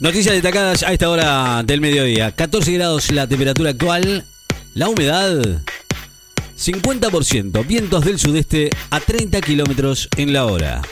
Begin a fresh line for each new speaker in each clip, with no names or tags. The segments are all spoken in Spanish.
Noticias destacadas a esta hora del mediodía. 14 grados la temperatura actual. La humedad 50%. Vientos del sudeste a 30 kilómetros en la hora.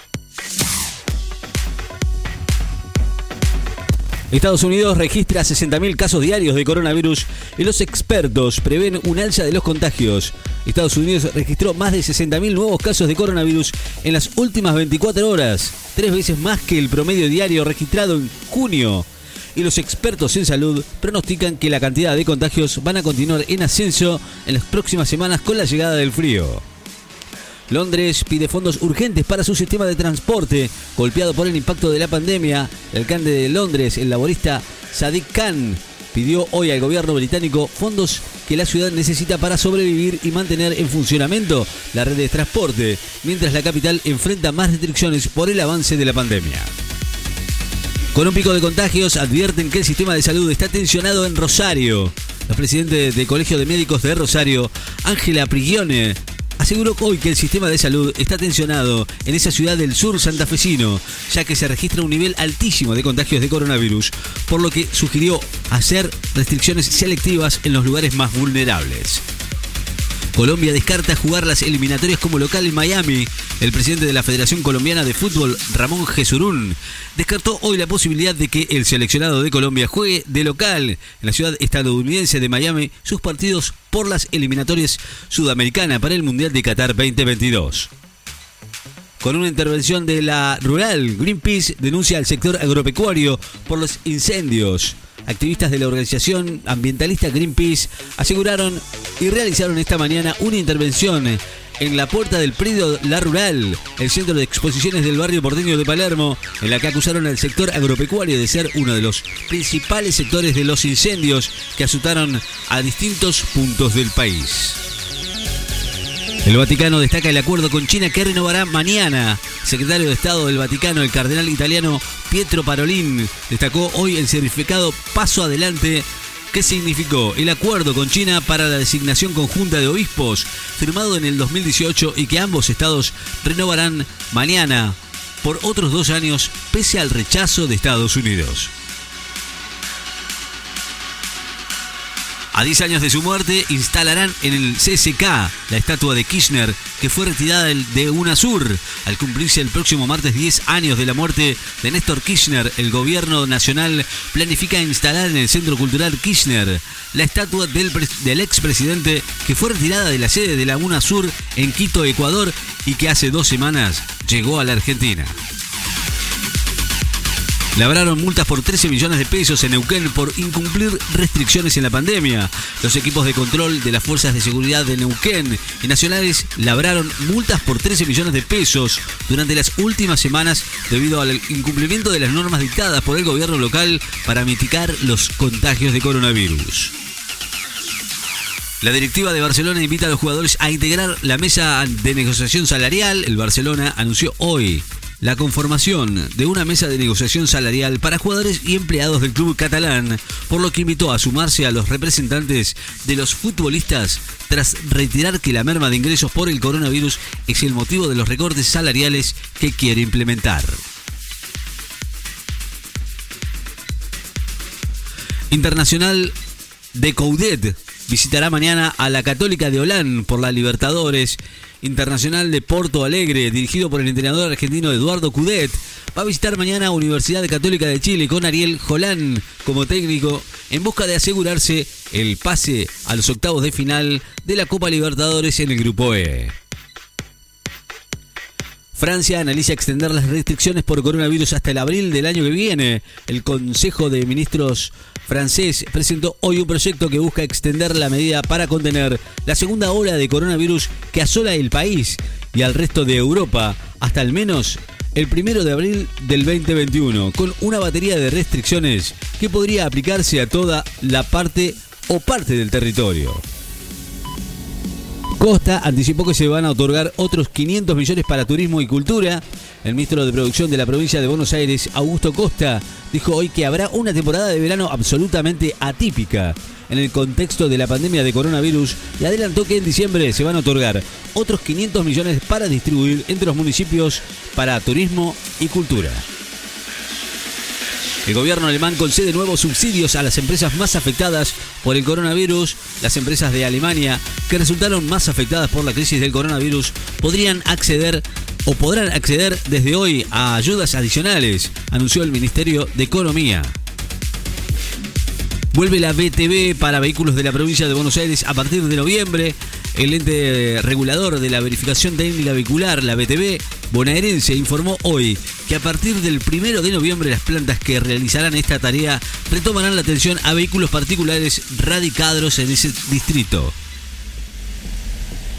Estados Unidos registra 60.000 casos diarios de coronavirus y los expertos prevén un alza de los contagios. Estados Unidos registró más de 60.000 nuevos casos de coronavirus en las últimas 24 horas, tres veces más que el promedio diario registrado en junio. Y los expertos en salud pronostican que la cantidad de contagios van a continuar en ascenso en las próximas semanas con la llegada del frío. Londres pide fondos urgentes para su sistema de transporte, golpeado por el impacto de la pandemia. El alcalde de Londres, el laborista Sadiq Khan, pidió hoy al gobierno británico fondos que la ciudad necesita para sobrevivir y mantener en funcionamiento la red de transporte, mientras la capital enfrenta más restricciones por el avance de la pandemia. Con un pico de contagios, advierten que el sistema de salud está tensionado en Rosario. La presidente del Colegio de Médicos de Rosario, Ángela Prigione, aseguró hoy que el sistema de salud está tensionado en esa ciudad del sur santafesino, ya que se registra un nivel altísimo de contagios de coronavirus, por lo que sugirió hacer restricciones selectivas en los lugares más vulnerables. Colombia descarta jugar las eliminatorias como local en Miami. El presidente de la Federación Colombiana de Fútbol, Ramón Jesurún, descartó hoy la posibilidad de que el seleccionado de Colombia juegue de local en la ciudad estadounidense de Miami sus partidos por las eliminatorias sudamericanas para el Mundial de Qatar 2022. Con una intervención de la rural, Greenpeace denuncia al sector agropecuario por los incendios. Activistas de la organización ambientalista Greenpeace aseguraron y realizaron esta mañana una intervención en la puerta del predio La Rural, el centro de exposiciones del barrio porteño de Palermo, en la que acusaron al sector agropecuario de ser uno de los principales sectores de los incendios que asustaron a distintos puntos del país. El Vaticano destaca el acuerdo con China que renovará mañana. Secretario de Estado del Vaticano, el cardenal italiano Pietro Parolin, destacó hoy el certificado Paso Adelante ¿Qué significó el acuerdo con China para la designación conjunta de obispos firmado en el 2018 y que ambos estados renovarán mañana por otros dos años pese al rechazo de Estados Unidos? A 10 años de su muerte, instalarán en el CSK la estatua de Kirchner, que fue retirada de UNASUR. Al cumplirse el próximo martes 10 años de la muerte de Néstor Kirchner, el gobierno nacional planifica instalar en el Centro Cultural Kirchner la estatua del, del expresidente que fue retirada de la sede de la UNASUR en Quito, Ecuador, y que hace dos semanas llegó a la Argentina. Labraron multas por 13 millones de pesos en Neuquén por incumplir restricciones en la pandemia. Los equipos de control de las fuerzas de seguridad de Neuquén y nacionales labraron multas por 13 millones de pesos durante las últimas semanas debido al incumplimiento de las normas dictadas por el gobierno local para mitigar los contagios de coronavirus. La directiva de Barcelona invita a los jugadores a integrar la mesa de negociación salarial. El Barcelona anunció hoy la conformación de una mesa de negociación salarial para jugadores y empleados del club catalán, por lo que invitó a sumarse a los representantes de los futbolistas tras retirar que la merma de ingresos por el coronavirus es el motivo de los recortes salariales que quiere implementar. Internacional de Coudet visitará mañana a la Católica de Holán por la Libertadores Internacional de Porto Alegre, dirigido por el entrenador argentino Eduardo Cudet. Va a visitar mañana Universidad Católica de Chile con Ariel Jolán como técnico en busca de asegurarse el pase a los octavos de final de la Copa Libertadores en el Grupo E. Francia analiza extender las restricciones por coronavirus hasta el abril del año que viene. El Consejo de Ministros francés presentó hoy un proyecto que busca extender la medida para contener la segunda ola de coronavirus que asola el país y al resto de Europa hasta al menos el primero de abril del 2021, con una batería de restricciones que podría aplicarse a toda la parte o parte del territorio. Costa anticipó que se van a otorgar otros 500 millones para turismo y cultura. El ministro de Producción de la provincia de Buenos Aires, Augusto Costa, dijo hoy que habrá una temporada de verano absolutamente atípica en el contexto de la pandemia de coronavirus y adelantó que en diciembre se van a otorgar otros 500 millones para distribuir entre los municipios para turismo y cultura. El gobierno alemán concede nuevos subsidios a las empresas más afectadas por el coronavirus. Las empresas de Alemania que resultaron más afectadas por la crisis del coronavirus podrían acceder o podrán acceder desde hoy a ayudas adicionales, anunció el Ministerio de Economía. Vuelve la BTV para vehículos de la provincia de Buenos Aires a partir de noviembre. El ente regulador de la verificación técnica vehicular, la BTV bonaerense, informó hoy que a partir del primero de noviembre las plantas que realizarán esta tarea retomarán la atención a vehículos particulares radicados en ese distrito.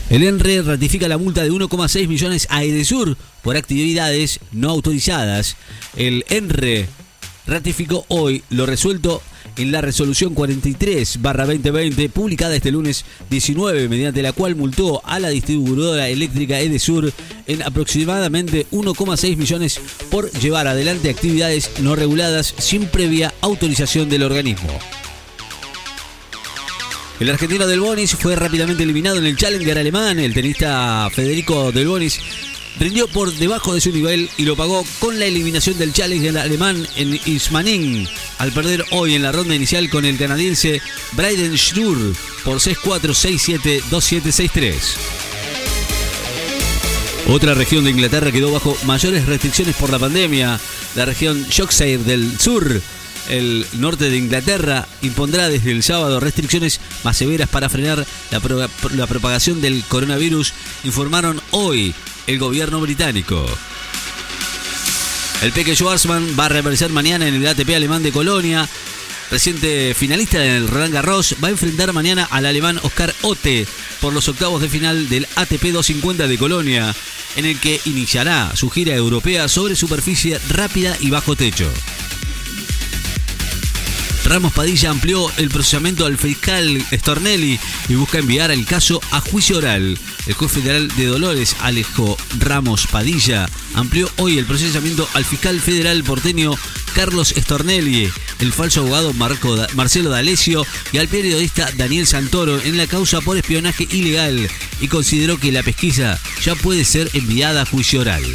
El ENRE ratifica la multa de 1,6 millones a Edesur por actividades no autorizadas. El ENRE ratificó hoy lo resuelto en la resolución 43-2020 publicada este lunes 19, mediante la cual multó a la distribuidora eléctrica Edesur en aproximadamente 1,6 millones por llevar adelante actividades no reguladas sin previa autorización del organismo. El argentino Del Bonis fue rápidamente eliminado en el Challenger alemán. El tenista Federico Del Bonis rindió por debajo de su nivel y lo pagó con la eliminación del Challenger alemán en Ismaning, al perder hoy en la ronda inicial con el canadiense Bryden Schnur por 6-4, 6-7, 2-7, 6-3. Otra región de Inglaterra quedó bajo mayores restricciones por la pandemia. La región Yorkshire del sur el norte de Inglaterra impondrá desde el sábado restricciones más severas para frenar la, propagación del coronavirus, informaron hoy el gobierno británico. El Peque Schwarzman va a reaparecer mañana en el ATP alemán de Colonia. Reciente finalista del Roland Garros va a enfrentar mañana al alemán Oscar Otte por los octavos de final del ATP 250 de Colonia, en el que iniciará su gira europea sobre superficie rápida y bajo techo. Ramos Padilla amplió el procesamiento al fiscal Stornelli y busca enviar el caso a juicio oral. El juez federal de Dolores, Alejo Ramos Padilla, amplió hoy el procesamiento al fiscal federal porteño Carlos Stornelli, el falso abogado Marcelo D'Alessio y al periodista Daniel Santoro en la causa por espionaje ilegal y consideró que la pesquisa ya puede ser enviada a juicio oral.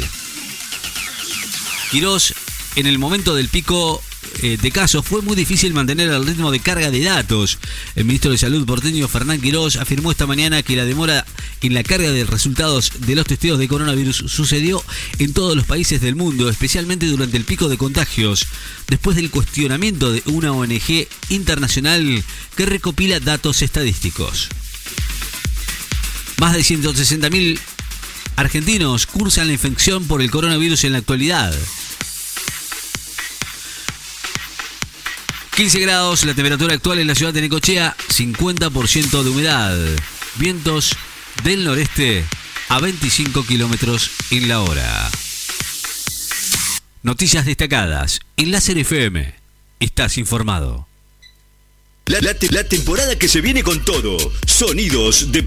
Quirós, en el momento del pico de casos fue muy difícil mantener el ritmo de carga de datos. El ministro de Salud porteño Fernán Quirós afirmó esta mañana que la demora en la carga de resultados de los testeos de coronavirus sucedió en todos los países del mundo, especialmente durante el pico de contagios, después del cuestionamiento de una ONG internacional que recopila datos estadísticos. Más de 160.000 argentinos cursan la infección por el coronavirus en la actualidad. 15 grados, la temperatura actual en la ciudad de Necochea, 50% de humedad. Vientos del noreste a 25 kilómetros en la hora. Noticias destacadas en Láser FM. Estás informado.
La, la temporada que se viene con todo. Sonidos de